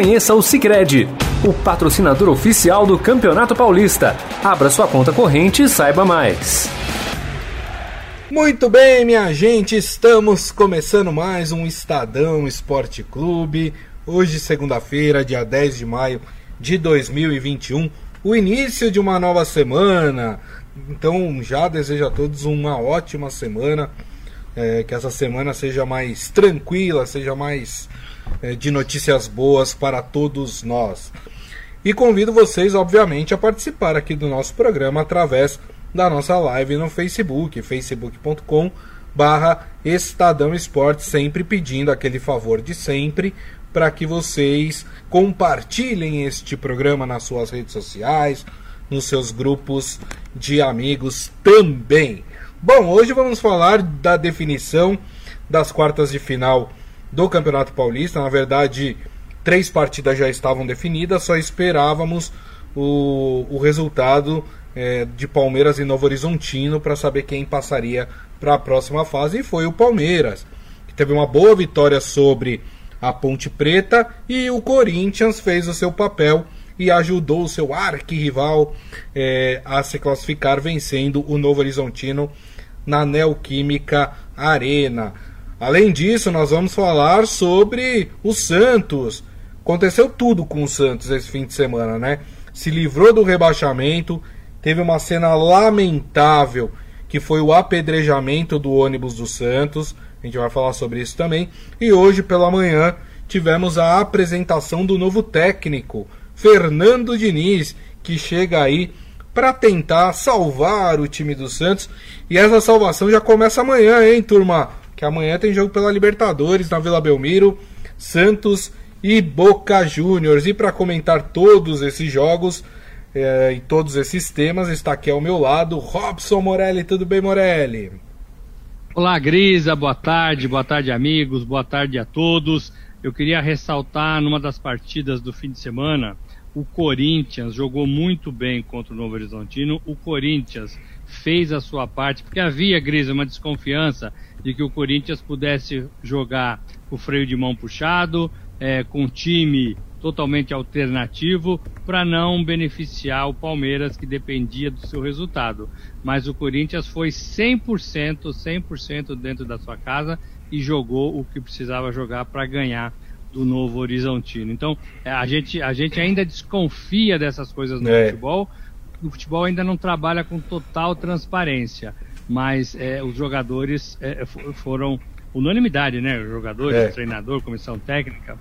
Conheça o Sicredi, o patrocinador oficial do Campeonato Paulista. Abra sua conta corrente e saiba mais. Muito bem, minha gente, estamos começando mais um Estadão Esporte Clube. Hoje, segunda-feira, dia 10 de maio de 2021, o início de uma nova semana. Então, já desejo a todos uma ótima semana é, que essa semana seja mais tranquila, seja mais de notícias boas para todos nós. E convido vocês, obviamente, a participar aqui do nosso programa através da nossa live no Facebook, facebook.com barra Estadão Esporte, sempre pedindo aquele favor de sempre para que vocês compartilhem este programa nas suas redes sociais, nos seus grupos de amigos também. Bom, hoje vamos falar da definição das quartas de final do Campeonato Paulista. Na verdade, três partidas já estavam definidas, só esperávamos o, o resultado é, de Palmeiras e Novo Horizontino para saber quem passaria para a próxima fase. E foi o Palmeiras, que teve uma boa vitória sobre a Ponte Preta e o Corinthians fez o seu papel e ajudou o seu arquirrival é, a se classificar, vencendo o Novo Horizontino na Neoquímica Arena. Além disso, nós vamos falar sobre o Santos. Aconteceu tudo com o Santos esse fim de semana, né? Se livrou do rebaixamento, teve uma cena lamentável que foi o apedrejamento do ônibus do Santos. A gente vai falar sobre isso também. E hoje pela manhã tivemos a apresentação do novo técnico, Fernando Diniz, que chega aí para tentar salvar o time do Santos. E essa salvação já começa amanhã, hein, turma? Que amanhã tem jogo pela Libertadores na Vila Belmiro, Santos e Boca Juniors. E para comentar todos esses jogos é, e todos esses temas, está aqui ao meu lado Robson Morelli. Tudo bem, Morelli? Olá, Grisa. Boa tarde, boa tarde, amigos. Boa tarde a todos. Eu queria ressaltar numa das partidas do fim de semana o Corinthians jogou muito bem contra o Novo Horizontino. O Corinthians fez a sua parte, porque havia, Gris, uma desconfiança de que o Corinthians pudesse jogar o freio de mão puxado, é, com time totalmente alternativo, para não beneficiar o Palmeiras, que dependia do seu resultado. Mas o Corinthians foi 100%, 100% dentro da sua casa e jogou o que precisava jogar para ganhar do Novo Horizontino. Então, a gente, a gente ainda desconfia dessas coisas no é. futebol. O futebol ainda não trabalha com total transparência, mas é, os jogadores é, foram unanimidade, né? Jogadores, é. treinador, comissão técnica,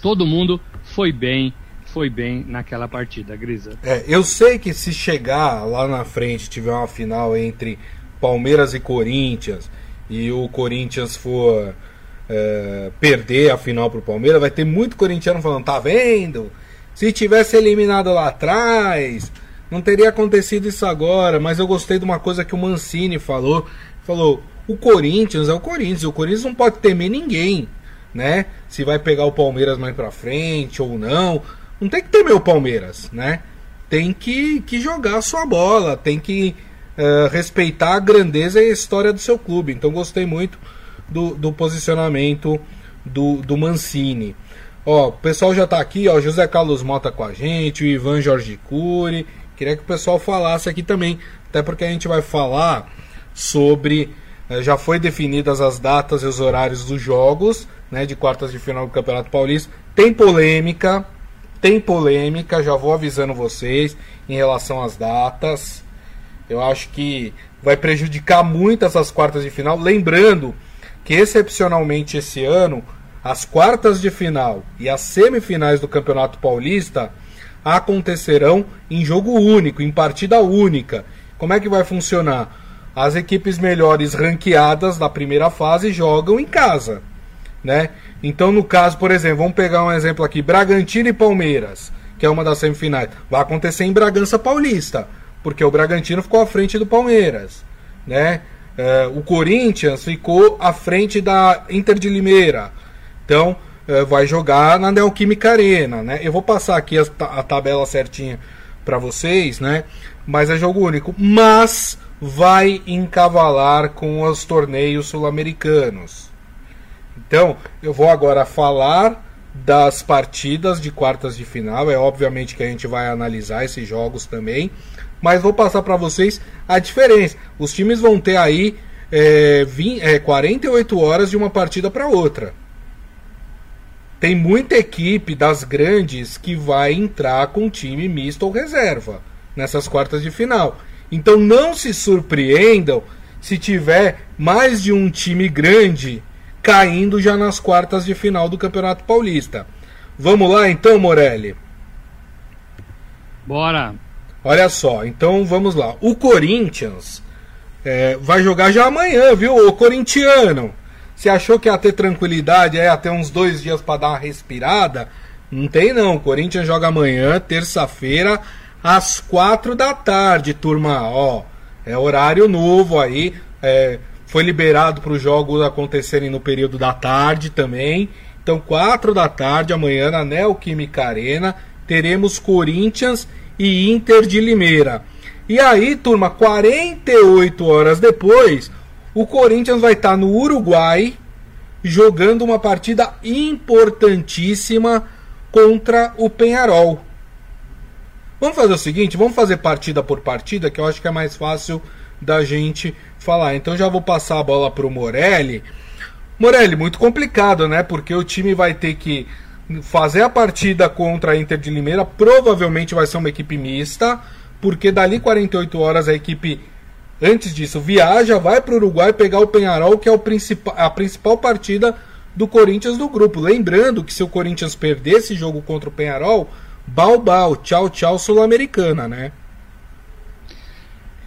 todo mundo foi bem, foi bem naquela partida, Grisa. É, eu sei que se chegar lá na frente, tiver uma final entre Palmeiras e Corinthians, e o Corinthians for é, perder a final pro Palmeiras, vai ter muito corintiano falando, tá vendo? Se tivesse eliminado lá atrás, não teria acontecido isso agora. Mas eu gostei de uma coisa que o Mancini falou. Falou, o Corinthians é o Corinthians, o Corinthians não pode temer ninguém, né? Se vai pegar o Palmeiras mais pra frente ou não. Não tem que temer o Palmeiras, né? Tem que, que jogar a sua bola, tem que uh, respeitar a grandeza e a história do seu clube. Então gostei muito do, do posicionamento do, do Mancini. Ó, o pessoal já tá aqui, ó, José Carlos Mota com a gente, o Ivan Jorge Cury. Queria que o pessoal falasse aqui também, até porque a gente vai falar sobre eh, já foi definidas as datas e os horários dos jogos, né, de quartas de final do Campeonato Paulista. Tem polêmica, tem polêmica, já vou avisando vocês em relação às datas. Eu acho que vai prejudicar muito essas quartas de final, lembrando que excepcionalmente esse ano as quartas de final e as semifinais do Campeonato Paulista acontecerão em jogo único, em partida única. Como é que vai funcionar? As equipes melhores ranqueadas da primeira fase jogam em casa, né? Então, no caso, por exemplo, vamos pegar um exemplo aqui, Bragantino e Palmeiras, que é uma das semifinais, vai acontecer em Bragança Paulista, porque o Bragantino ficou à frente do Palmeiras, né? É, o Corinthians ficou à frente da Inter de Limeira. Então, vai jogar na Neoquímica Arena, né? Eu vou passar aqui a, a tabela certinha para vocês, né? Mas é jogo único. Mas vai encavalar com os torneios sul-americanos. Então, eu vou agora falar das partidas de quartas de final. É obviamente que a gente vai analisar esses jogos também, mas vou passar para vocês a diferença. Os times vão ter aí é, 20, é, 48 horas de uma partida para outra. Tem muita equipe das grandes que vai entrar com time misto ou reserva nessas quartas de final. Então não se surpreendam se tiver mais de um time grande caindo já nas quartas de final do Campeonato Paulista. Vamos lá então, Morelli? Bora! Olha só, então vamos lá. O Corinthians é, vai jogar já amanhã, viu? O corintiano. Você achou que ia ter tranquilidade, ia ter uns dois dias para dar uma respirada? Não tem não. O Corinthians joga amanhã, terça-feira, às quatro da tarde, turma. Ó, é horário novo aí. É, foi liberado para os jogos acontecerem no período da tarde também. Então, quatro da tarde, amanhã, na Neoquímica Arena, teremos Corinthians e Inter de Limeira. E aí, turma, 48 horas depois, o Corinthians vai estar no Uruguai jogando uma partida importantíssima contra o Penharol. Vamos fazer o seguinte, vamos fazer partida por partida, que eu acho que é mais fácil da gente falar. Então já vou passar a bola para o Morelli. Morelli, muito complicado, né? Porque o time vai ter que fazer a partida contra a Inter de Limeira, provavelmente vai ser uma equipe mista, porque dali 48 horas a equipe Antes disso, viaja, vai para o Uruguai pegar o Penharol, que é o a principal partida do Corinthians do grupo. Lembrando que se o Corinthians perder esse jogo contra o Penharol, bau tchau, tchau, Sul-Americana, né?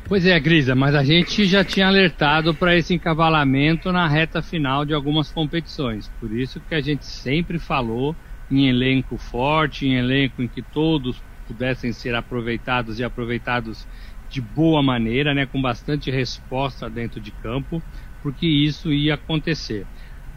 Pois é, Grisa, mas a gente já tinha alertado para esse encavalamento na reta final de algumas competições. Por isso que a gente sempre falou em elenco forte, em elenco em que todos pudessem ser aproveitados e aproveitados de boa maneira, né, com bastante resposta dentro de campo, porque isso ia acontecer.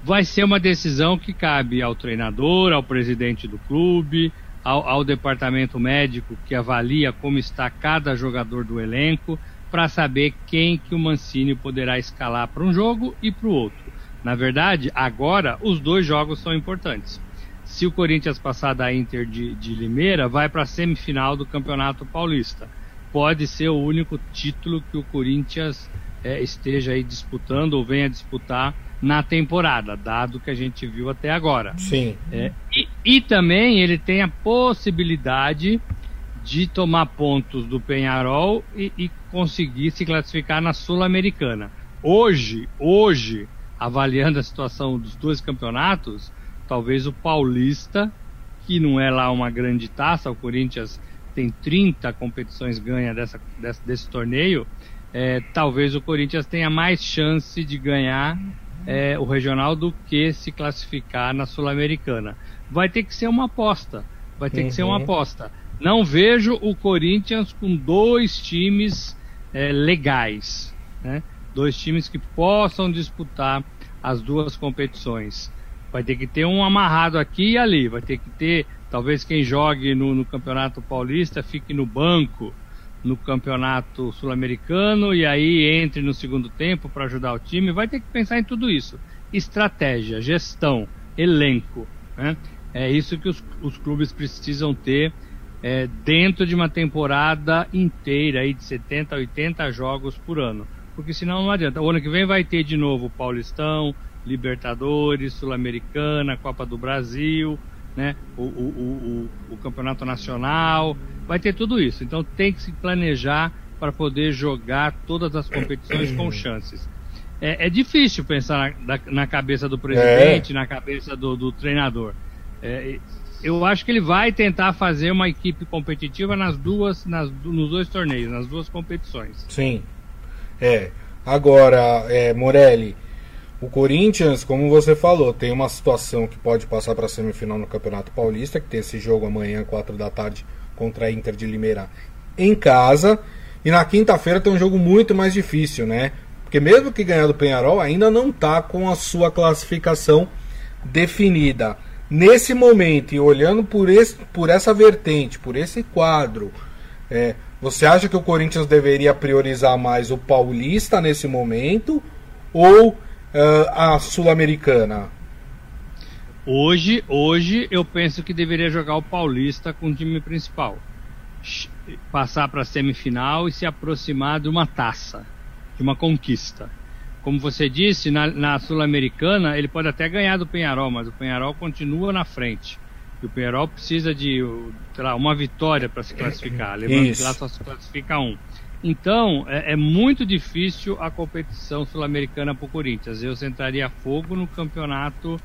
Vai ser uma decisão que cabe ao treinador, ao presidente do clube, ao, ao departamento médico que avalia como está cada jogador do elenco, para saber quem que o Mancini poderá escalar para um jogo e para o outro. Na verdade, agora os dois jogos são importantes. Se o Corinthians passar da Inter de, de Limeira, vai para a semifinal do Campeonato Paulista pode ser o único título que o Corinthians é, esteja aí disputando ou venha disputar na temporada, dado que a gente viu até agora. Sim. É, e, e, também ele tem a possibilidade de tomar pontos do Penharol e, e conseguir se classificar na Sul-Americana. Hoje, hoje, avaliando a situação dos dois campeonatos, talvez o Paulista, que não é lá uma grande taça, o Corinthians tem 30 competições ganha dessa, desse, desse torneio, é, talvez o Corinthians tenha mais chance de ganhar é, o regional do que se classificar na Sul-Americana. Vai ter que ser uma aposta. Vai ter uhum. que ser uma uhum. aposta. Não vejo o Corinthians com dois times é, legais, né? dois times que possam disputar as duas competições. Vai ter que ter um amarrado aqui e ali. Vai ter que ter Talvez quem jogue no, no Campeonato Paulista fique no banco no Campeonato Sul-Americano e aí entre no segundo tempo para ajudar o time. Vai ter que pensar em tudo isso: estratégia, gestão, elenco. Né? É isso que os, os clubes precisam ter é, dentro de uma temporada inteira aí de 70, 80 jogos por ano. Porque senão não adianta. O ano que vem vai ter de novo Paulistão, Libertadores, Sul-Americana, Copa do Brasil né? O, o, o, o, campeonato nacional, vai ter tudo isso. Então tem que se planejar para poder jogar todas as competições com chances. É, é difícil pensar na, na, cabeça do presidente, é. na cabeça do, do treinador. É, eu acho que ele vai tentar fazer uma equipe competitiva nas duas, nas, nos dois torneios, nas duas competições. Sim. É. Agora, é, Morelli, o Corinthians, como você falou, tem uma situação que pode passar para a semifinal no Campeonato Paulista, que tem esse jogo amanhã, 4 da tarde, contra a Inter de Limeira em casa. E na quinta-feira tem um jogo muito mais difícil, né? Porque mesmo que ganhar do Penharol, ainda não está com a sua classificação definida. Nesse momento, e olhando por, esse, por essa vertente, por esse quadro, é, você acha que o Corinthians deveria priorizar mais o Paulista nesse momento? Ou uh, a Sul-Americana? Hoje, hoje eu penso que deveria jogar o Paulista com o time principal. Passar para a semifinal e se aproximar de uma taça, de uma conquista. Como você disse, na, na Sul-Americana ele pode até ganhar do Penharol, mas o Penharol continua na frente. E o Penharol precisa de lá, uma vitória para se classificar. Lembrando que lá só se classifica um. Então, é, é muito difícil a competição sul-americana para o Corinthians. Eu sentaria fogo no campeonato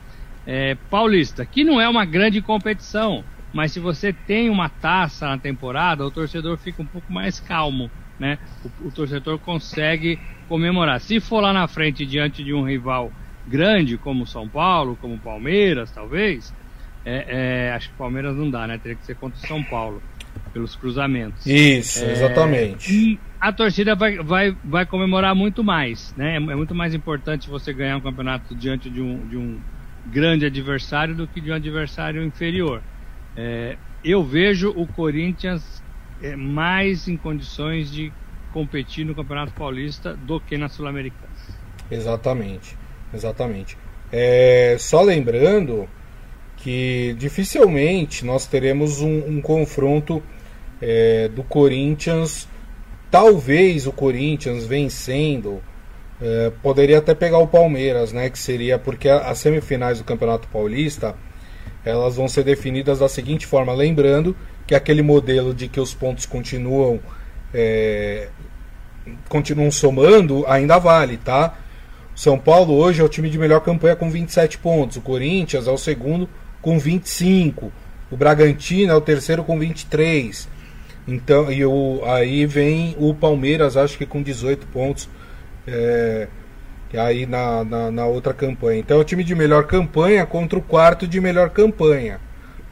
é, paulista, que não é uma grande competição, mas se você tem uma taça na temporada, o torcedor fica um pouco mais calmo, né? O, o torcedor consegue comemorar. Se for lá na frente diante de um rival grande como São Paulo, como Palmeiras, talvez, é, é, acho que Palmeiras não dá, né? Teria que ser contra o São Paulo pelos cruzamentos. Isso, é, exatamente. E a torcida vai, vai, vai comemorar muito mais, né? É, é muito mais importante você ganhar um campeonato diante de um, de um grande adversário do que de um adversário inferior. É, eu vejo o Corinthians é, mais em condições de competir no Campeonato Paulista do que na Sul-Americana. Exatamente, exatamente. É, só lembrando que dificilmente nós teremos um, um confronto é, do Corinthians, talvez o Corinthians vencendo, é, poderia até pegar o Palmeiras, né? Que seria porque as semifinais do Campeonato Paulista elas vão ser definidas da seguinte forma, lembrando que aquele modelo de que os pontos continuam é, continuam somando ainda vale, tá? São Paulo hoje é o time de melhor campanha com 27 pontos, o Corinthians é o segundo com 25, o Bragantino é o terceiro com 23. Então, e o, aí vem o Palmeiras, acho que com 18 pontos. É, aí na, na, na, outra campanha. Então é o time de melhor campanha contra o quarto de melhor campanha.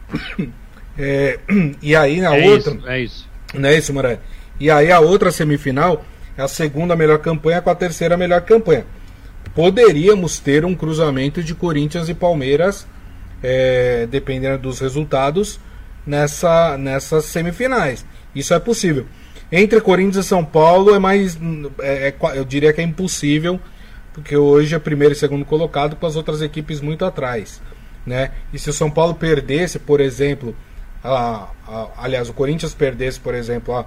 É, e aí na é outra. Isso, é isso. Não é isso, Moraes? E aí a outra semifinal é a segunda melhor campanha com a terceira melhor campanha. Poderíamos ter um cruzamento de Corinthians e Palmeiras, é, dependendo dos resultados, nessa, nessas semifinais. Isso é possível. Entre Corinthians e São Paulo é mais. É, é, eu diria que é impossível, porque hoje é primeiro e segundo colocado com as outras equipes muito atrás. Né? E se o São Paulo perdesse, por exemplo, a, a, aliás, o Corinthians perdesse, por exemplo, a,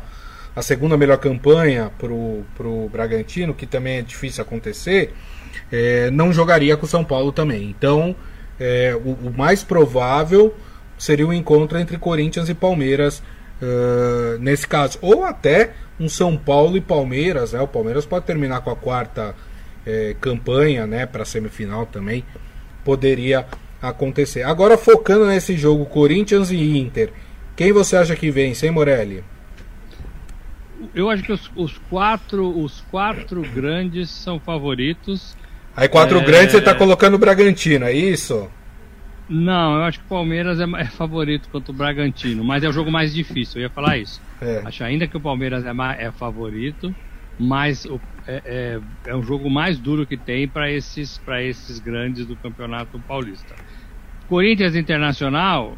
a segunda melhor campanha para o Bragantino, que também é difícil acontecer, é, não jogaria com o São Paulo também. Então, é, o, o mais provável seria o um encontro entre Corinthians e Palmeiras uh, nesse caso. Ou até um São Paulo e Palmeiras, né? O Palmeiras pode terminar com a quarta eh, campanha, né? Para semifinal também poderia acontecer. Agora focando nesse jogo Corinthians e Inter, quem você acha que vence, hein, Morelli? Eu acho que os, os quatro, os quatro grandes são favoritos. Aí quatro é... grandes você está colocando o Bragantino, é isso? Não, eu acho que o Palmeiras é, é, favorito contra o Bragantino, mas é o jogo mais difícil, eu ia falar isso. É. Acho ainda que o Palmeiras é, é favorito, mas o, é, é, é um jogo mais duro que tem para esses, esses grandes do Campeonato Paulista. Corinthians Internacional,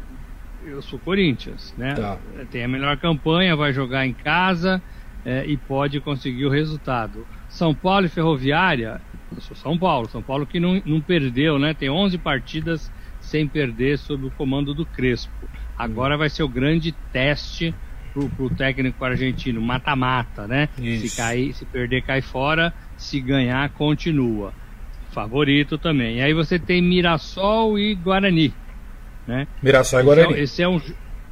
eu sou Corinthians, né? Tá. Tem a melhor campanha, vai jogar em casa é, e pode conseguir o resultado. São Paulo e Ferroviária, eu sou São Paulo, São Paulo que não, não perdeu, né? Tem 11 partidas sem perder sob o comando do Crespo. Agora vai ser o grande teste pro, pro técnico argentino, mata-mata, né? Isso. Se cair, se perder, cai fora, se ganhar, continua. Favorito também. E aí você tem Mirassol e Guarani. Né? Mirassol e Guarani. Esse é um,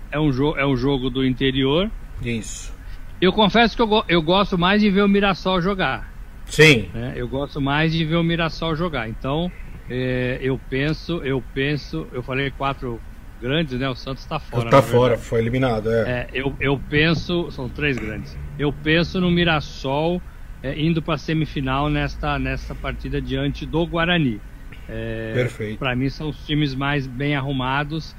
é um, é um jogo do interior. Isso. Eu confesso que eu, eu gosto mais de ver o Mirassol jogar. Sim. Né? Eu gosto mais de ver o Mirassol jogar. Então, é, eu penso, eu penso, eu falei quatro grandes, né? O Santos está fora. Está fora, foi eliminado, é. é. eu, eu penso, são três grandes. Eu penso no Mirassol é, indo para a semifinal nesta, nesta partida diante do Guarani. É, Perfeito. Para mim são os times mais bem arrumados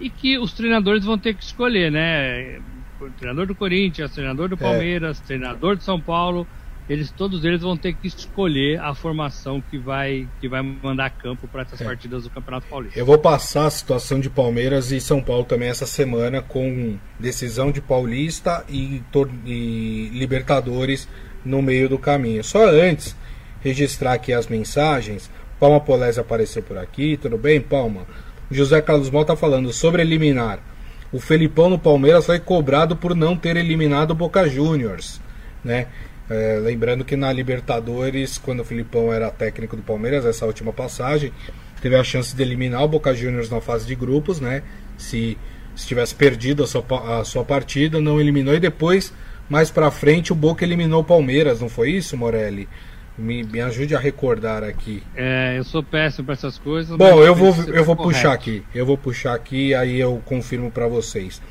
e que os treinadores vão ter que escolher, né? O treinador do Corinthians, treinador do é. Palmeiras, treinador de São Paulo eles todos eles vão ter que escolher a formação que vai que vai mandar campo para essas é. partidas do Campeonato Paulista. Eu vou passar a situação de Palmeiras e São Paulo também essa semana com decisão de Paulista e, e Libertadores no meio do caminho. Só antes registrar aqui as mensagens. Palma Polese apareceu por aqui, tudo bem, Palma? José Carlos Mota falando sobre eliminar. O Felipão no Palmeiras foi cobrado por não ter eliminado o Boca Juniors, né? É, lembrando que na Libertadores, quando o Filipão era técnico do Palmeiras, essa última passagem, teve a chance de eliminar o Boca Juniors na fase de grupos, né? Se, se tivesse perdido a sua, a sua partida, não eliminou e depois, mais para frente, o Boca eliminou o Palmeiras, não foi isso, Morelli? Me, me ajude a recordar aqui. É, eu sou péssimo para essas coisas. Bom, eu vou, eu vou puxar aqui. Eu vou puxar aqui, aí eu confirmo para vocês.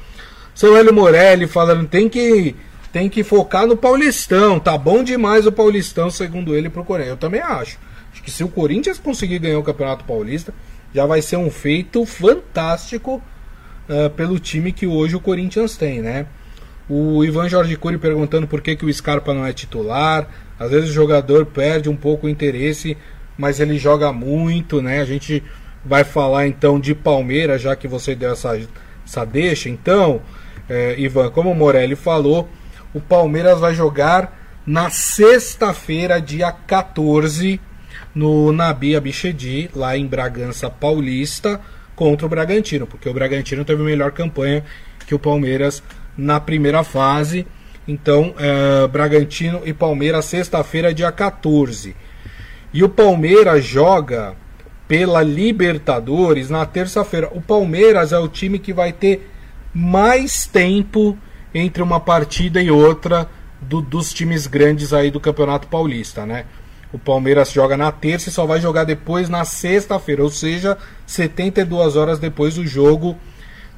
Seu Hélio Morelli falando, tem que tem que focar no Paulistão. Tá bom demais o Paulistão, segundo ele, pro Corinthians. Eu também acho. Acho que se o Corinthians conseguir ganhar o Campeonato Paulista, já vai ser um feito fantástico uh, pelo time que hoje o Corinthians tem, né? O Ivan Jorge Cury perguntando por que, que o Scarpa não é titular. Às vezes o jogador perde um pouco o interesse, mas ele joga muito, né? A gente vai falar então de Palmeiras, já que você deu essa, essa deixa. Então, eh, Ivan, como o Morelli falou, o Palmeiras vai jogar na sexta-feira, dia 14, no Nabi Abichedi, lá em Bragança Paulista, contra o Bragantino, porque o Bragantino teve melhor campanha que o Palmeiras na primeira fase. Então, é, Bragantino e Palmeiras, sexta-feira, dia 14. E o Palmeiras joga pela Libertadores na terça-feira. O Palmeiras é o time que vai ter mais tempo entre uma partida e outra do, dos times grandes aí do Campeonato Paulista, né? O Palmeiras joga na terça e só vai jogar depois na sexta-feira, ou seja, 72 horas depois do jogo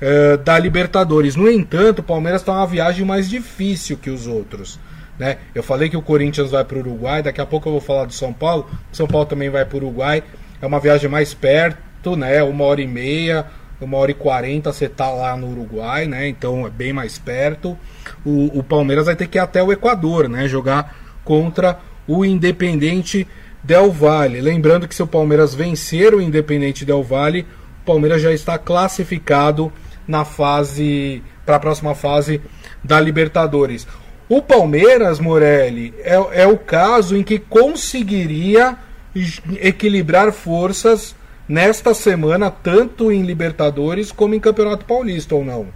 uh, da Libertadores. No entanto, o Palmeiras está uma viagem mais difícil que os outros. Né? Eu falei que o Corinthians vai para o Uruguai, daqui a pouco eu vou falar do São Paulo. São Paulo também vai para o Uruguai. É uma viagem mais perto, né? Uma hora e meia uma hora e quarenta você tá lá no Uruguai, né? Então é bem mais perto. O, o, Palmeiras vai ter que ir até o Equador, né? Jogar contra o Independente Del Valle. Lembrando que se o Palmeiras vencer o Independente Del Valle, o Palmeiras já está classificado na fase para a próxima fase da Libertadores. O Palmeiras, Morelli, é, é o caso em que conseguiria equilibrar forças nesta semana, tanto em Libertadores como em Campeonato Paulista, ou não?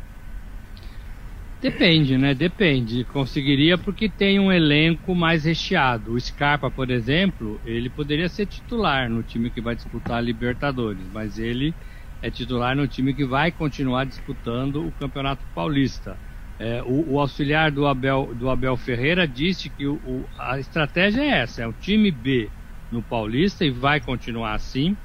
Depende, né? Depende. Conseguiria porque tem um elenco mais recheado. O Scarpa, por exemplo, ele poderia ser titular no time que vai disputar a Libertadores, mas ele é titular no time que vai continuar disputando o Campeonato Paulista. É, o, o, auxiliar do Abel, do Abel Ferreira disse que o, o, a estratégia é essa: é o time B no Paulista e vai continuar assim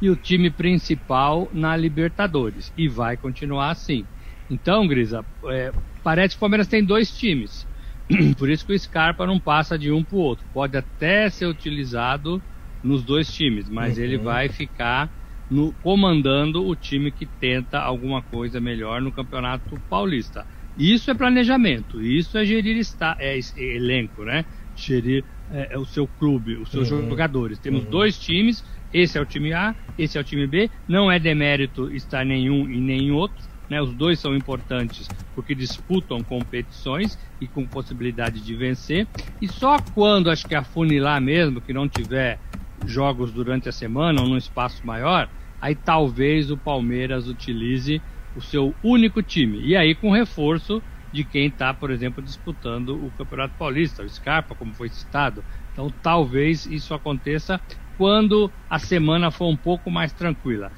e o time principal na Libertadores. E vai continuar assim. Então, Grisa, é, parece que o Palmeiras tem dois times. Por isso que o Scarpa não passa de um para o outro. Pode até ser utilizado nos dois times, mas uhum. ele vai ficar no, comandando o time que tenta alguma coisa melhor no Campeonato Paulista. Isso é planejamento, isso é gerir está, é, é elenco, né? Gerir é, é, o seu clube, os seus uhum. jogadores. Temos uhum. dois times esse é o time A, esse é o time B. Não é demérito estar nenhum e nem outro. Né? Os dois são importantes porque disputam competições e com possibilidade de vencer. E só quando acho que afunilar mesmo, que não tiver jogos durante a semana ou num espaço maior, aí talvez o Palmeiras utilize o seu único time. E aí com reforço de quem está, por exemplo, disputando o Campeonato Paulista, o Scarpa, como foi citado. Então talvez isso aconteça quando a semana for um pouco mais tranquila.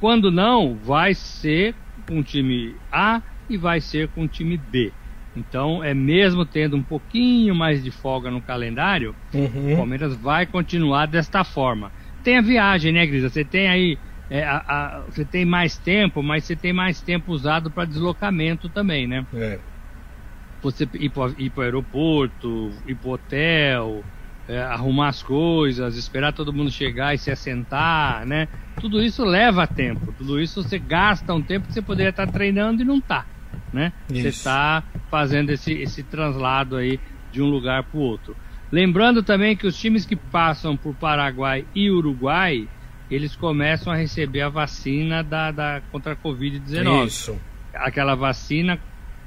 Quando não, vai ser com o time A e vai ser com o time B. Então, é mesmo tendo um pouquinho mais de folga no calendário, uhum. o Palmeiras vai continuar desta forma. Tem a viagem, né, Grisa? Você tem aí, é, a, a, você tem mais tempo, mas você tem mais tempo usado para deslocamento também, né? É. Você ir para o aeroporto, ir para o hotel, é, arrumar as coisas, esperar todo mundo chegar e se assentar, né? Tudo isso leva tempo. Tudo isso você gasta um tempo que você poderia estar treinando e não está, né? Isso. Você está fazendo esse, esse translado aí de um lugar para o outro. Lembrando também que os times que passam por Paraguai e Uruguai, eles começam a receber a vacina da, da contra a Covid-19. Isso. Aquela vacina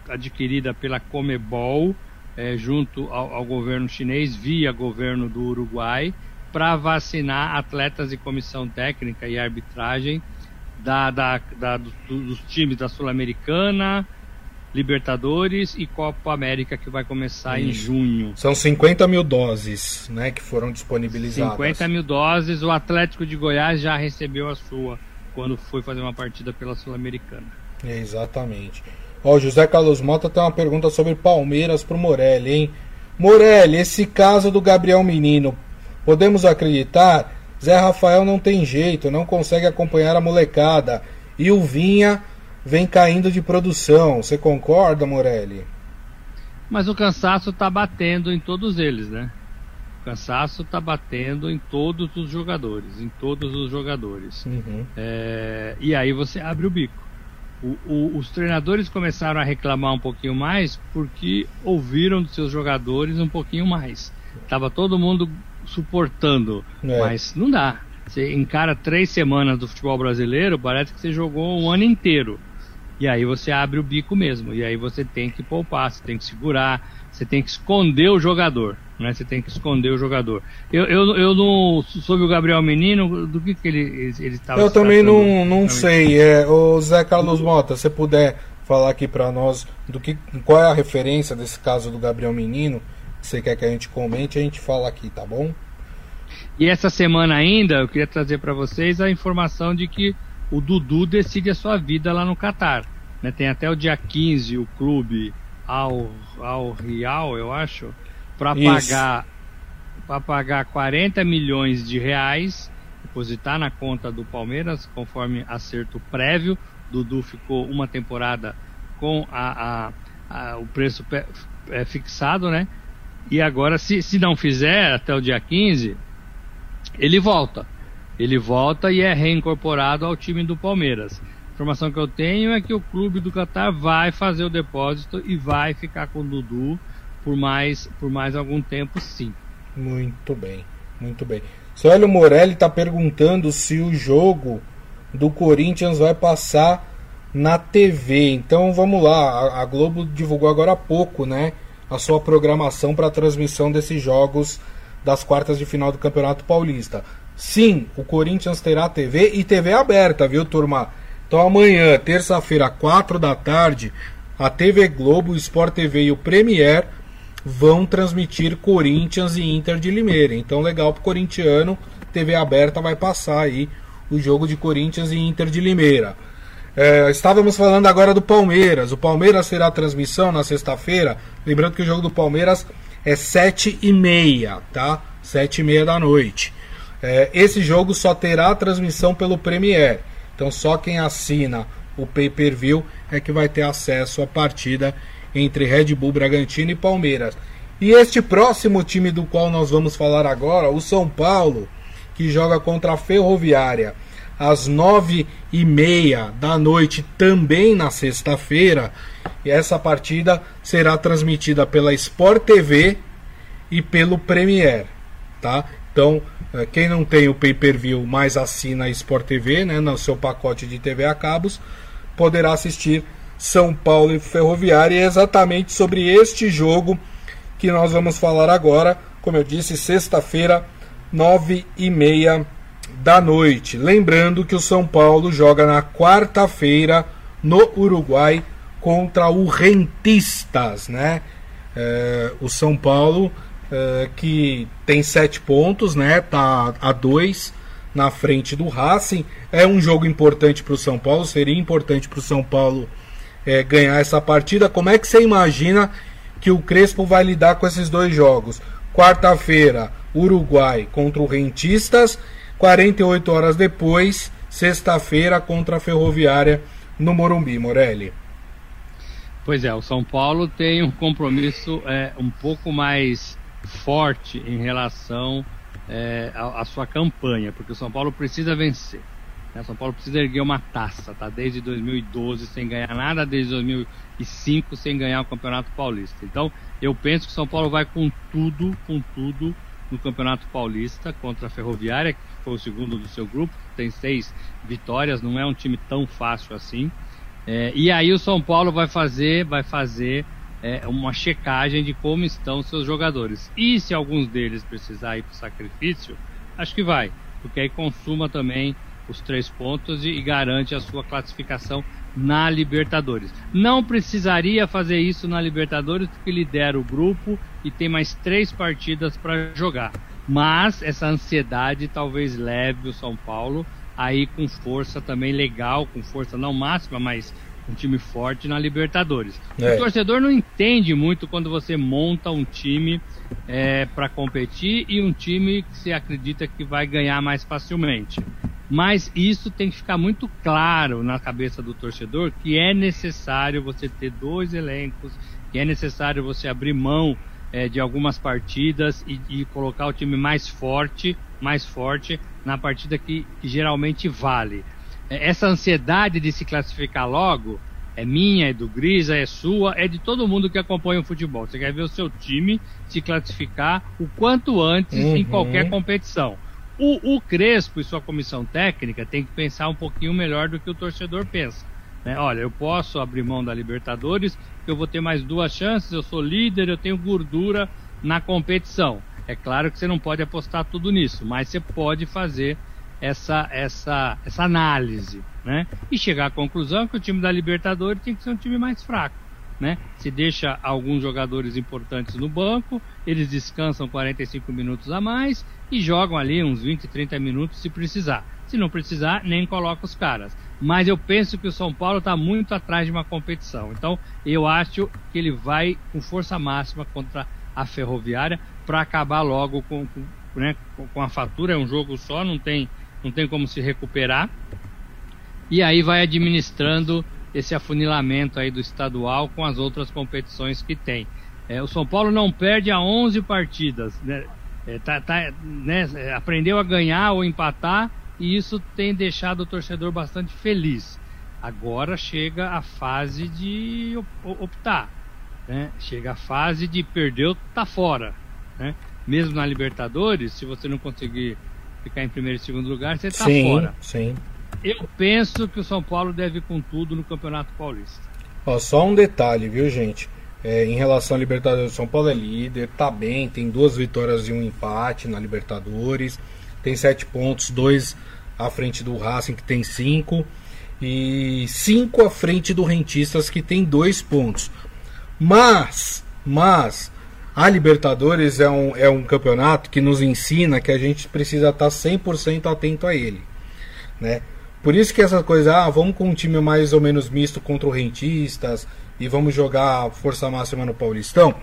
adquirida pela Comebol, é, junto ao, ao, governo chinês, via governo do Uruguai, para vacinar atletas de comissão técnica e arbitragem da, da, da do, dos times da Sul-Americana, Libertadores e Copa América que vai começar Isso. em junho. São 50 mil doses, né, que foram disponibilizadas. 50 mil doses. O Atlético de Goiás já recebeu a sua quando foi fazer uma partida pela Sul-Americana. Exatamente. Ó, o José Carlos Mota tem uma pergunta sobre Palmeiras pro Morelli, hein? Morelli, esse caso do Gabriel Menino, podemos acreditar? Zé Rafael não tem jeito, não consegue acompanhar a molecada. E o Vinha vem caindo de produção. Você concorda, Morelli? Mas o cansaço está batendo em todos eles, né? O cansaço está batendo em todos os jogadores, em todos os jogadores. Uhum. É, e aí você abre o bico. O, o, os treinadores começaram a reclamar um pouquinho mais porque ouviram dos seus jogadores um pouquinho mais. Tava todo mundo suportando, é. mas não dá. Você encara três semanas do futebol brasileiro, parece que você jogou um ano inteiro. E aí você abre o bico mesmo. E aí você tem que poupar, você tem que segurar, você tem que esconder o jogador. Né? Você tem que esconder o jogador. Eu, eu, eu não. Sobre o Gabriel Menino, do que, que ele estava Eu também não, não sei. É, o Zé Carlos Mota, se puder falar aqui para nós do que, qual é a referência desse caso do Gabriel Menino, que você quer que a gente comente, a gente fala aqui, tá bom? E essa semana ainda, eu queria trazer para vocês a informação de que o Dudu decide a sua vida lá no Catar. Né? Tem até o dia 15 o clube ao, ao Real, eu acho, para pagar para pagar 40 milhões de reais, depositar na conta do Palmeiras, conforme acerto prévio. Dudu ficou uma temporada com a, a, a o preço é, fixado, né? E agora, se, se não fizer até o dia 15, ele volta. Ele volta e é reincorporado ao time do Palmeiras. A informação que eu tenho é que o clube do Qatar vai fazer o depósito e vai ficar com o Dudu por mais, por mais algum tempo, sim. Muito bem, muito bem. Hélio Morelli está perguntando se o jogo do Corinthians vai passar na TV. Então vamos lá, a, Globo divulgou agora há pouco, né, a sua programação para a transmissão desses jogos das quartas de final do Campeonato Paulista. Sim, o Corinthians terá TV e TV aberta, viu, turma? Então amanhã, terça-feira, 4 da tarde, a TV Globo, o Sport TV e o Premier vão transmitir Corinthians e Inter de Limeira. Então legal pro corintiano, TV aberta vai passar aí o jogo de Corinthians e Inter de Limeira. É, estávamos falando agora do Palmeiras. O Palmeiras terá transmissão na sexta-feira. Lembrando que o jogo do Palmeiras é sete e meia, tá? Sete e meia da noite. É, esse jogo só terá transmissão pelo Premier. Então só quem assina o pay-per-view é que vai ter acesso à partida entre Red Bull Bragantino e Palmeiras. E este próximo time do qual nós vamos falar agora, o São Paulo, que joga contra a Ferroviária às nove e meia da noite, também na sexta-feira. E essa partida será transmitida pela Sport TV e pelo Premier, tá? Então, eh, quem não tem o pay-per-view, mas assina a Sport TV, né, no seu pacote de TV a cabos, poderá assistir São Paulo e Ferroviária. E é exatamente sobre este jogo que nós vamos falar agora. Como eu disse, sexta-feira, nove e meia da noite. Lembrando que o São Paulo joga na quarta-feira no Uruguai contra o Rentistas, né? É, o São Paulo uh, que tem sete pontos, né? Tá a dois na frente do Racing. É um jogo importante para o São Paulo, seria importante para o São Paulo é, ganhar essa partida. Como é que você imagina que o Crespo vai lidar com esses dois jogos? Quarta-feira, Uruguai contra o Rentistas. 48 horas depois, sexta-feira, contra a Ferroviária no Morumbi, Morelli. Pois é, o São Paulo tem um compromisso é, um pouco mais forte em relação é, à, à, sua campanha, porque o São Paulo precisa vencer. Né? São Paulo precisa erguer uma taça, tá? Desde 2012 sem ganhar nada, desde 2005 sem ganhar o Campeonato Paulista. Então, eu penso que o São Paulo vai com tudo, com tudo no Campeonato Paulista contra a Ferroviária, que foi o segundo do seu grupo, tem seis vitórias, não é um time tão fácil assim. É, e aí o São Paulo vai fazer, vai fazer é, uma checagem de como estão seus jogadores. E se alguns deles precisar ir para o sacrifício, acho que vai, porque aí consuma também os três pontos e, e garante a sua classificação na Libertadores. Não precisaria fazer isso na Libertadores porque lidera o grupo e tem mais três partidas para jogar. Mas essa ansiedade talvez leve o São Paulo aí com força também legal, com força não máxima, mas um time forte na Libertadores. É. O torcedor não entende muito quando você monta um time é, para competir e um time que você acredita que vai ganhar mais facilmente. Mas isso tem que ficar muito claro na cabeça do torcedor que é necessário você ter dois elencos, que é necessário você abrir mão é, de algumas partidas e, e, colocar o time mais forte, mais forte na partida que, que geralmente vale. É, essa ansiedade de se classificar logo é minha, é do Grisa, é sua, é de todo mundo que acompanha o futebol. Você quer ver o seu time se classificar o quanto antes uhum. em qualquer competição. O, o, Crespo e sua comissão técnica tem que pensar um pouquinho melhor do que o torcedor pensa. Né? Olha, eu posso abrir mão da Libertadores, eu vou ter mais duas chances, eu sou líder, eu tenho gordura na competição. É claro que você não pode apostar tudo nisso, mas você pode fazer essa, essa, essa análise, né? E chegar à conclusão que o time da Libertadores tem que ser um time mais fraco, né? Se deixa alguns jogadores importantes no banco, eles descansam 45 minutos a mais e jogam ali uns 20, 30 minutos se precisar. Se não precisar, nem coloca os caras. Mas eu penso que o São Paulo está muito atrás de uma competição. Então, eu acho que ele vai com força máxima contra a Ferroviária para acabar logo com, com, né, com a fatura. É um jogo só, não tem não tem como se recuperar. E aí vai administrando esse afunilamento aí do estadual com as outras competições que tem. É, o São Paulo não perde a 11 partidas, né? É, tá, tá, né? aprendeu a ganhar ou empatar e isso tem deixado o torcedor bastante feliz. Agora chega a fase de optar, né? chega a fase de perder, tá fora. Né? Mesmo na Libertadores, se você não conseguir ficar em primeiro e segundo lugar, você está fora. Sim. Eu penso que o São Paulo deve ir com tudo no Campeonato Paulista. Ó, só um detalhe, viu, gente? É, em relação à Libertadores, o São Paulo é líder, tá bem, tem duas vitórias e um empate na Libertadores, tem sete pontos, dois à frente do Racing, que tem cinco, e cinco à frente do Rentistas, que tem dois pontos. Mas, mas, a Libertadores é um, é um campeonato que nos ensina que a gente precisa estar 100% atento a ele. Né? Por isso que essa coisa, ah, vamos com um time mais ou menos misto contra o Rentistas e vamos jogar força máxima no Paulistão.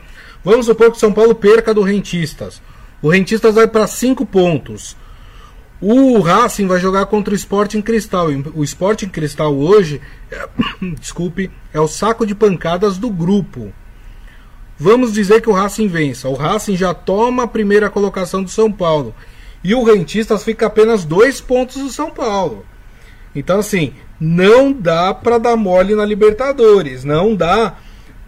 Vamos supor que São Paulo perca do Rentistas. O Rentistas vai para 5 pontos. O Racing vai jogar contra o Sporting Cristal. O Sporting Cristal hoje, é, desculpe, é o saco de pancadas do grupo. Vamos dizer que o Racing vença. O Racing já toma a primeira colocação do São Paulo. E o Rentistas fica apenas dois pontos do São Paulo. Então, assim, não dá para dar mole na Libertadores. Não dá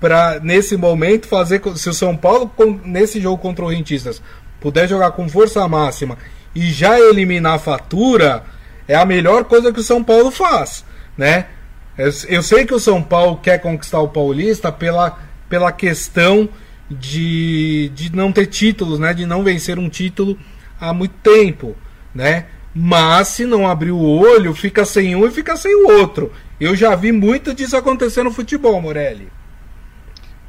para, nesse momento, fazer. Se o São Paulo, nesse jogo contra o Rentistas, puder jogar com força máxima e já eliminar a fatura, é a melhor coisa que o São Paulo faz, né? Eu, eu sei que o São Paulo quer conquistar o Paulista pela pela questão de, de não ter títulos, né? De não vencer um título há muito tempo, né? Mas se não abrir o olho, fica sem um e fica sem o outro. Eu já vi muito disso acontecer no futebol, Morelli.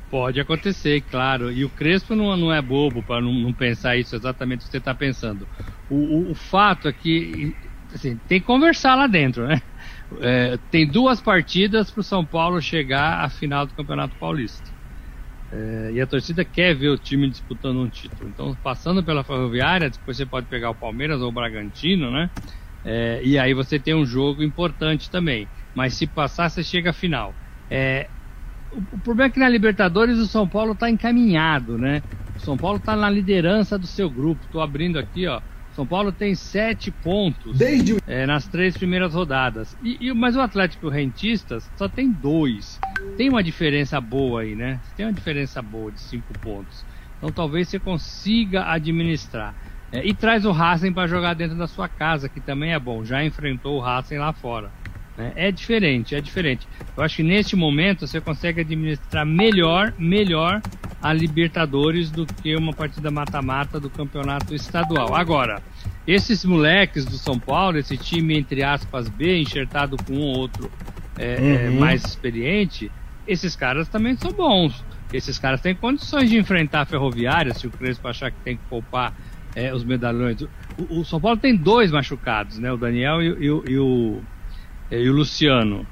Pode acontecer, claro. E o Crespo não, não é bobo para não, não, pensar isso exatamente o que você está pensando. O, o, o, fato é que assim, tem que conversar lá dentro, né? É, tem duas partidas para o São Paulo chegar à final do Campeonato Paulista. É, e a torcida quer ver o time disputando um título. Então, passando pela Ferroviária, depois você pode pegar o Palmeiras ou o Bragantino, né? É, e aí você tem um jogo importante também. Mas se passar, você chega à final. É, o, o, problema é que na Libertadores o São Paulo está encaminhado, né? O São Paulo está na liderança do seu grupo. Estou abrindo aqui, ó. São Paulo tem sete pontos Desde... é, nas três primeiras rodadas. E, e, mas o Atlético Rentistas só tem dois. Tem uma diferença boa aí, né? Tem uma diferença boa de cinco pontos. Então talvez você consiga administrar. É, e traz o Racing para jogar dentro da sua casa, que também é bom. Já enfrentou o Racing lá fora. Né? É diferente, é diferente. Eu acho que neste momento você consegue administrar melhor, melhor a Libertadores do que uma partida mata-mata do campeonato estadual. Agora, esses moleques do São Paulo, esse time entre aspas B, enxertado com um ou outro é, é, uhum. mais experiente, esses caras também são bons. Esses caras têm condições de enfrentar a Ferroviária, se o Crespo achar que tem que poupar é, os medalhões. O, o, São Paulo tem dois machucados, né? O Daniel e, e, e, o, e o Luciano.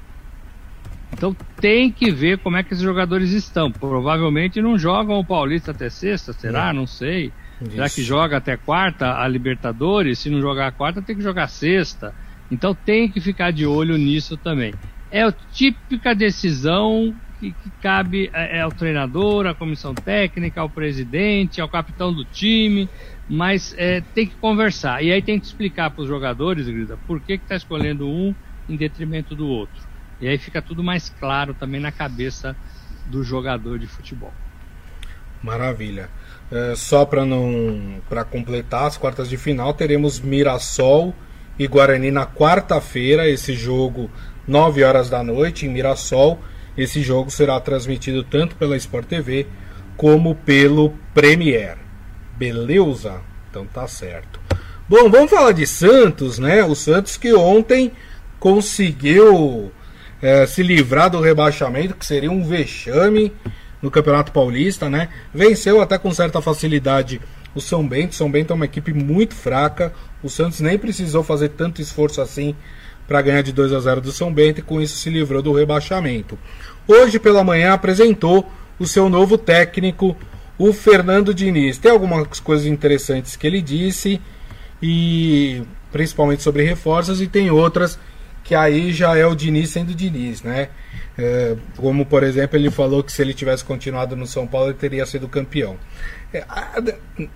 Então tem que ver como é que esses jogadores estão. Provavelmente não jogam o Paulista até sexta, será? É. Não sei. Isso. Será que joga até quarta a Libertadores? Se não jogar a quarta, tem que jogar sexta. Então tem que ficar de olho nisso também. É a típica decisão que, que cabe é, é ao treinador, à comissão técnica, ao presidente, ao capitão do time, mas é, tem que conversar. E aí tem que explicar para os jogadores, Grisa, por que está escolhendo um em detrimento do outro. E aí fica tudo mais claro também na cabeça do jogador de futebol. Maravilha. É, só para não para completar as quartas de final teremos Mirassol e Guarani na quarta-feira esse jogo 9 horas da noite em Mirassol. Esse jogo será transmitido tanto pela Sport TV como pelo Premier. Beleza? Então tá certo. Bom vamos falar de Santos né? O Santos que ontem conseguiu é, se livrar do rebaixamento que seria um vexame no Campeonato Paulista, né? Venceu até com certa facilidade o São Bento. São Bento é uma equipe muito fraca. O Santos nem precisou fazer tanto esforço assim para ganhar de 2 a 0 do São Bento e com isso se livrou do rebaixamento. Hoje pela manhã apresentou o seu novo técnico, o Fernando Diniz. Tem algumas coisas interessantes que ele disse e principalmente sobre reforços e tem outras que aí já é o Diniz sendo Diniz, né? É, como, por exemplo, ele falou que se ele tivesse continuado no São Paulo, ele teria sido campeão. É,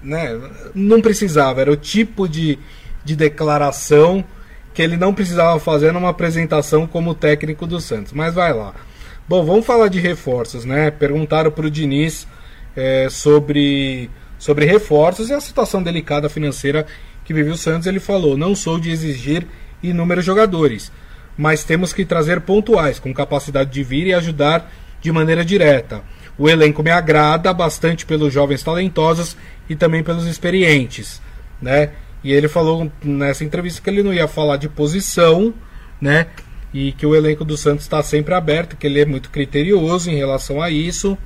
né? Não precisava, era o tipo de, de declaração que ele não precisava fazer numa apresentação como técnico do Santos. Mas vai lá. Bom, vamos falar de reforços, né? Perguntaram para o Diniz é, sobre, sobre reforços e a situação delicada financeira que vive o Santos. Ele falou: não sou de exigir inúmeros jogadores, mas temos que trazer pontuais, com capacidade de vir e ajudar de maneira direta. O elenco me agrada bastante pelos jovens talentosos e também pelos experientes, né? E ele falou nessa entrevista que ele não ia falar de posição, né? E que o elenco do Santos está sempre aberto, que ele é muito criterioso em relação a isso,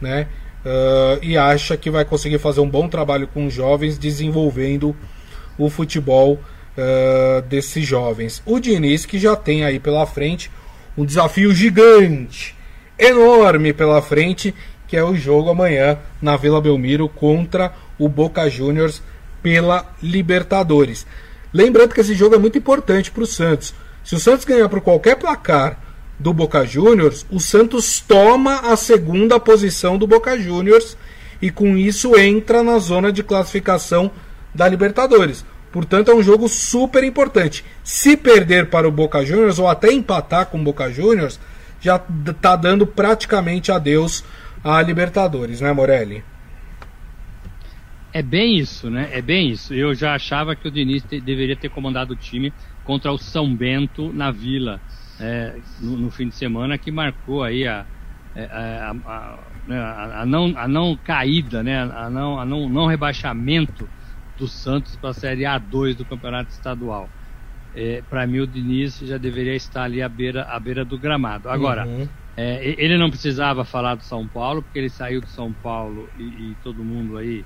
né? Uh, e acha que vai conseguir fazer um bom trabalho com os jovens, desenvolvendo o futebol uh, desses jovens. O Diniz, que já tem aí pela frente um desafio gigante, enorme pela frente, que é o jogo amanhã na Vila Belmiro contra o Boca Juniors pela Libertadores. Lembrando que esse jogo é muito importante para o Santos. Se o Santos ganhar por qualquer placar do Boca Juniors, o Santos toma a segunda posição do Boca Juniors e com isso entra na zona de classificação da Libertadores. Portanto, é um jogo super importante. Se perder para o Boca Juniors ou até empatar com o Boca Juniors, já está dando praticamente adeus à Libertadores, né, Morelli? É bem isso, né? É bem isso. Eu já achava que o Diniz te, deveria ter comandado o time contra o São Bento na Vila é, no, no, fim de semana, que marcou aí a, é, a, né, a, a não, a não caída, né? A não, a não, não rebaixamento do Santos para a Série A2 do Campeonato Estadual. É, para mim, o Diniz já deveria estar ali à beira, à beira do gramado. Agora, uhum. é, ele não precisava falar do São Paulo, porque ele saiu do São Paulo e, e todo mundo aí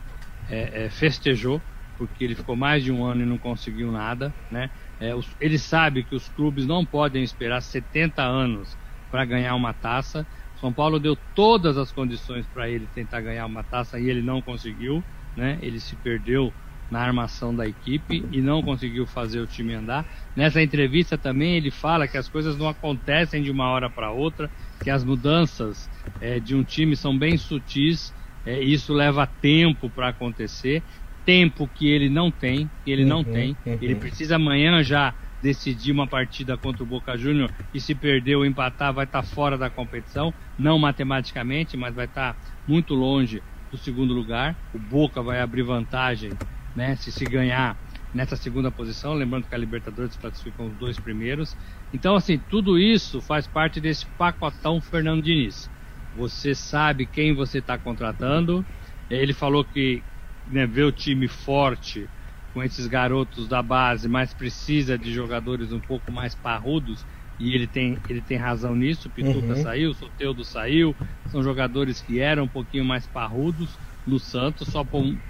é, é festejou, porque ele ficou mais de um ano e não conseguiu nada. Né? É, os, ele sabe que os clubes não podem esperar 70 anos para ganhar uma taça. São Paulo deu todas as condições para ele tentar ganhar uma taça e ele não conseguiu. Né? Ele se perdeu na armação da equipe e não conseguiu fazer o time andar. Nessa entrevista também ele fala que as coisas não acontecem de uma hora para outra, que as mudanças é, de um time são bem sutis, é, isso leva tempo para acontecer, tempo que ele não tem, ele uhum, não tem. Uhum. Ele precisa amanhã já decidir uma partida contra o Boca Júnior e se perder ou empatar vai estar tá fora da competição, não matematicamente, mas vai estar tá muito longe do segundo lugar. O Boca vai abrir vantagem né? Se se ganhar nessa segunda posição, lembrando que a Libertadores classificam os dois primeiros. Então, assim, tudo isso faz parte desse pacotão Fernando Diniz. Você sabe quem você está contratando. Ele falou que né, vê o time forte com esses garotos da base, mas precisa de jogadores um pouco mais parrudos. E ele tem, ele tem razão nisso. Pituca uhum. saiu, Soteudo saiu. São jogadores que eram um pouquinho mais parrudos no Santos. Só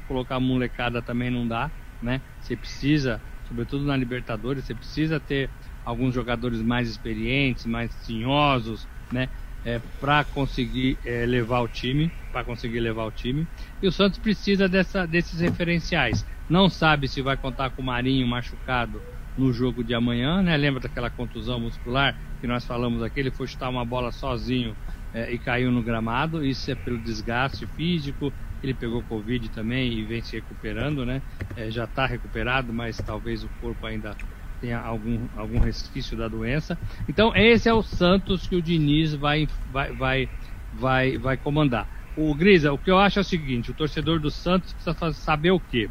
colocar molecada também não dá, né? Você precisa, sobretudo na Libertadores, você precisa ter alguns jogadores mais experientes, mais tinhosos, né? É, para conseguir é, levar o time, para conseguir levar o time. E o Santos precisa dessa, desses referenciais. Não sabe se vai contar com o Marinho machucado no jogo de amanhã, né? Lembra daquela contusão muscular que nós falamos aqui? Ele foi chutar uma bola sozinho é, e caiu no gramado. Isso é pelo desgaste físico. Ele pegou Covid também e vem se recuperando, né? É, já está recuperado, mas talvez o corpo ainda tenha algum, algum resquício da doença. Então, esse é o Santos que o Diniz vai, vai, vai, vai, vai comandar. O Grisa, o que eu acho é o seguinte: o torcedor do Santos precisa saber o quê?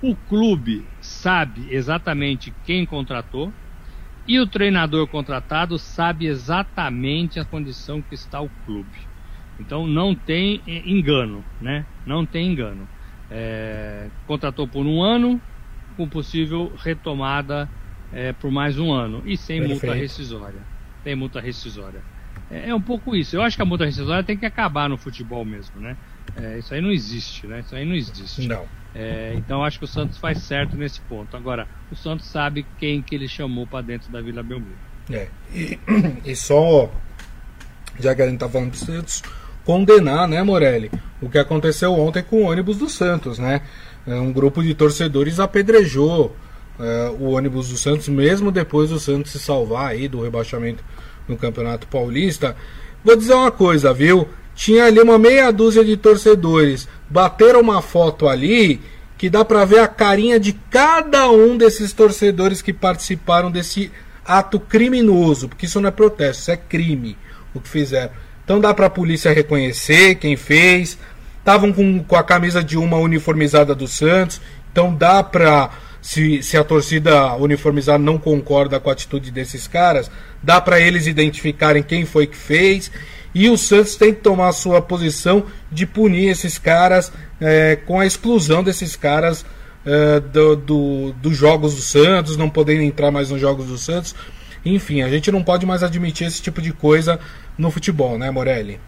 O clube sabe exatamente quem contratou e o treinador contratado sabe exatamente a condição que está o clube. Então não tem engano, né? Não tem engano. É, contratou por um ano, com possível retomada é, por mais um ano e sem Perfeito. multa rescisória. Tem multa rescisória. É, é, um pouco isso. Eu acho que a multa rescisória tem que acabar no futebol mesmo, né? É, isso aí não existe, né? Isso aí não existe. Não. É, então acho que o Santos faz certo nesse ponto. Agora, o Santos sabe quem que ele chamou para dentro da Vila Belmiro. É. E, e, só, já que a gente tá falando do Santos, condenar, né, Morelli, o que aconteceu ontem com o ônibus do Santos, né? É, um grupo de torcedores apedrejou é, o ônibus do Santos, mesmo depois do Santos se salvar aí do rebaixamento no Campeonato Paulista. Vou dizer uma coisa, viu? Tinha ali uma meia dúzia de torcedores. Bateram uma foto ali que dá para ver a carinha de cada um desses torcedores que participaram desse ato criminoso, porque isso não é protesto, isso é crime o que fizeram. Então dá para a polícia reconhecer quem fez. Estavam com, com a camisa de uma uniformizada do Santos, então dá para se, se a torcida uniformizada não concorda com a atitude desses caras, dá para eles identificarem quem foi que fez. E o Santos tem que tomar a sua posição de punir esses caras é, com a exclusão desses caras é, do, do, dos jogos do Santos, não poderem entrar mais nos jogos do Santos. Enfim, a gente não pode mais admitir esse tipo de coisa no futebol, né, Morelli?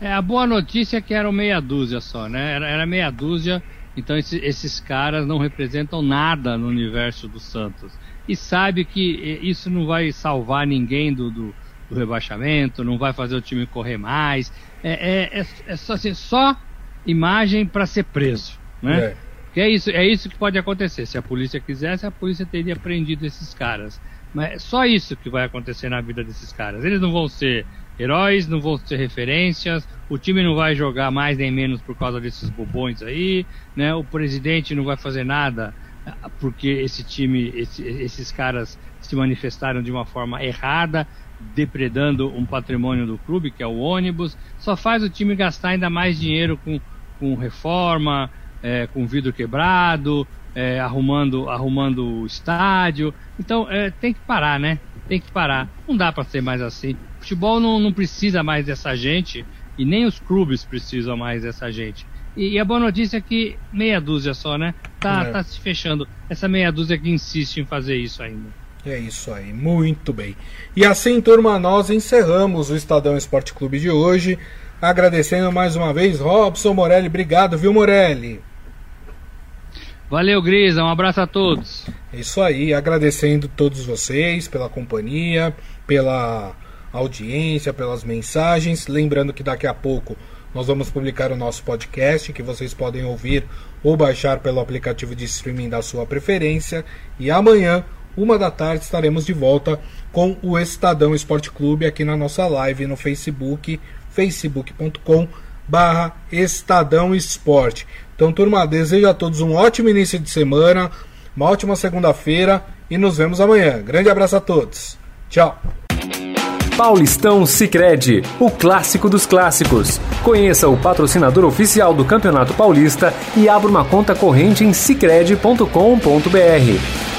É, a boa notícia é que eram meia dúzia só, né? Era, era meia dúzia então esse, esses caras não representam nada no universo do Santos. E sabe que isso não vai salvar ninguém do, do, do rebaixamento, não vai fazer o time correr mais. É, é, é, é só, assim, só imagem para ser preso. Né? É. Que é isso, é isso que pode acontecer. Se a polícia quisesse, a polícia teria prendido esses caras. Mas é só isso que vai acontecer na vida desses caras. Eles não vão ser heróis, não vão ter referências, o time não vai jogar mais nem menos por causa desses bobões aí, né? O presidente não vai fazer nada ah, porque esse time, esse, esses caras se manifestaram de uma forma errada, depredando um patrimônio do clube, que é o ônibus, só faz o time gastar ainda mais dinheiro com, com reforma, é, com vidro quebrado, é, arrumando, arrumando o estádio. Então é, tem que parar, né? Tem que parar. Não dá para ser mais assim futebol não, não precisa mais dessa gente e nem os clubes precisam mais dessa gente. E, e, a boa notícia é que meia dúzia só, né? Tá, é. tá se fechando. Essa meia dúzia que insiste em fazer isso ainda. É isso aí, muito bem. E assim, turma, nós encerramos o Estadão Esporte Clube de hoje. Agradecendo mais uma vez, Robson Morelli. Obrigado, viu, Morelli? Valeu, Grisa. Um abraço a todos. É isso aí, agradecendo todos vocês pela companhia, pela audiência, pelas mensagens. Lembrando que daqui a pouco nós vamos publicar o nosso podcast, que vocês podem ouvir ou baixar pelo aplicativo de streaming da sua preferência. E amanhã, uma da tarde, estaremos de volta com o Estadão Esporte Clube aqui na nossa live no Facebook, facebook.com barra Estadão Esporte. Então, turma, desejo a todos um ótimo início de semana, uma ótima segunda-feira e nos vemos amanhã. Grande abraço a todos. Tchau. Paulistão Sicredi, o clássico dos clássicos. Conheça o patrocinador oficial do Campeonato Paulista e abra uma conta corrente em sicredi.com.br.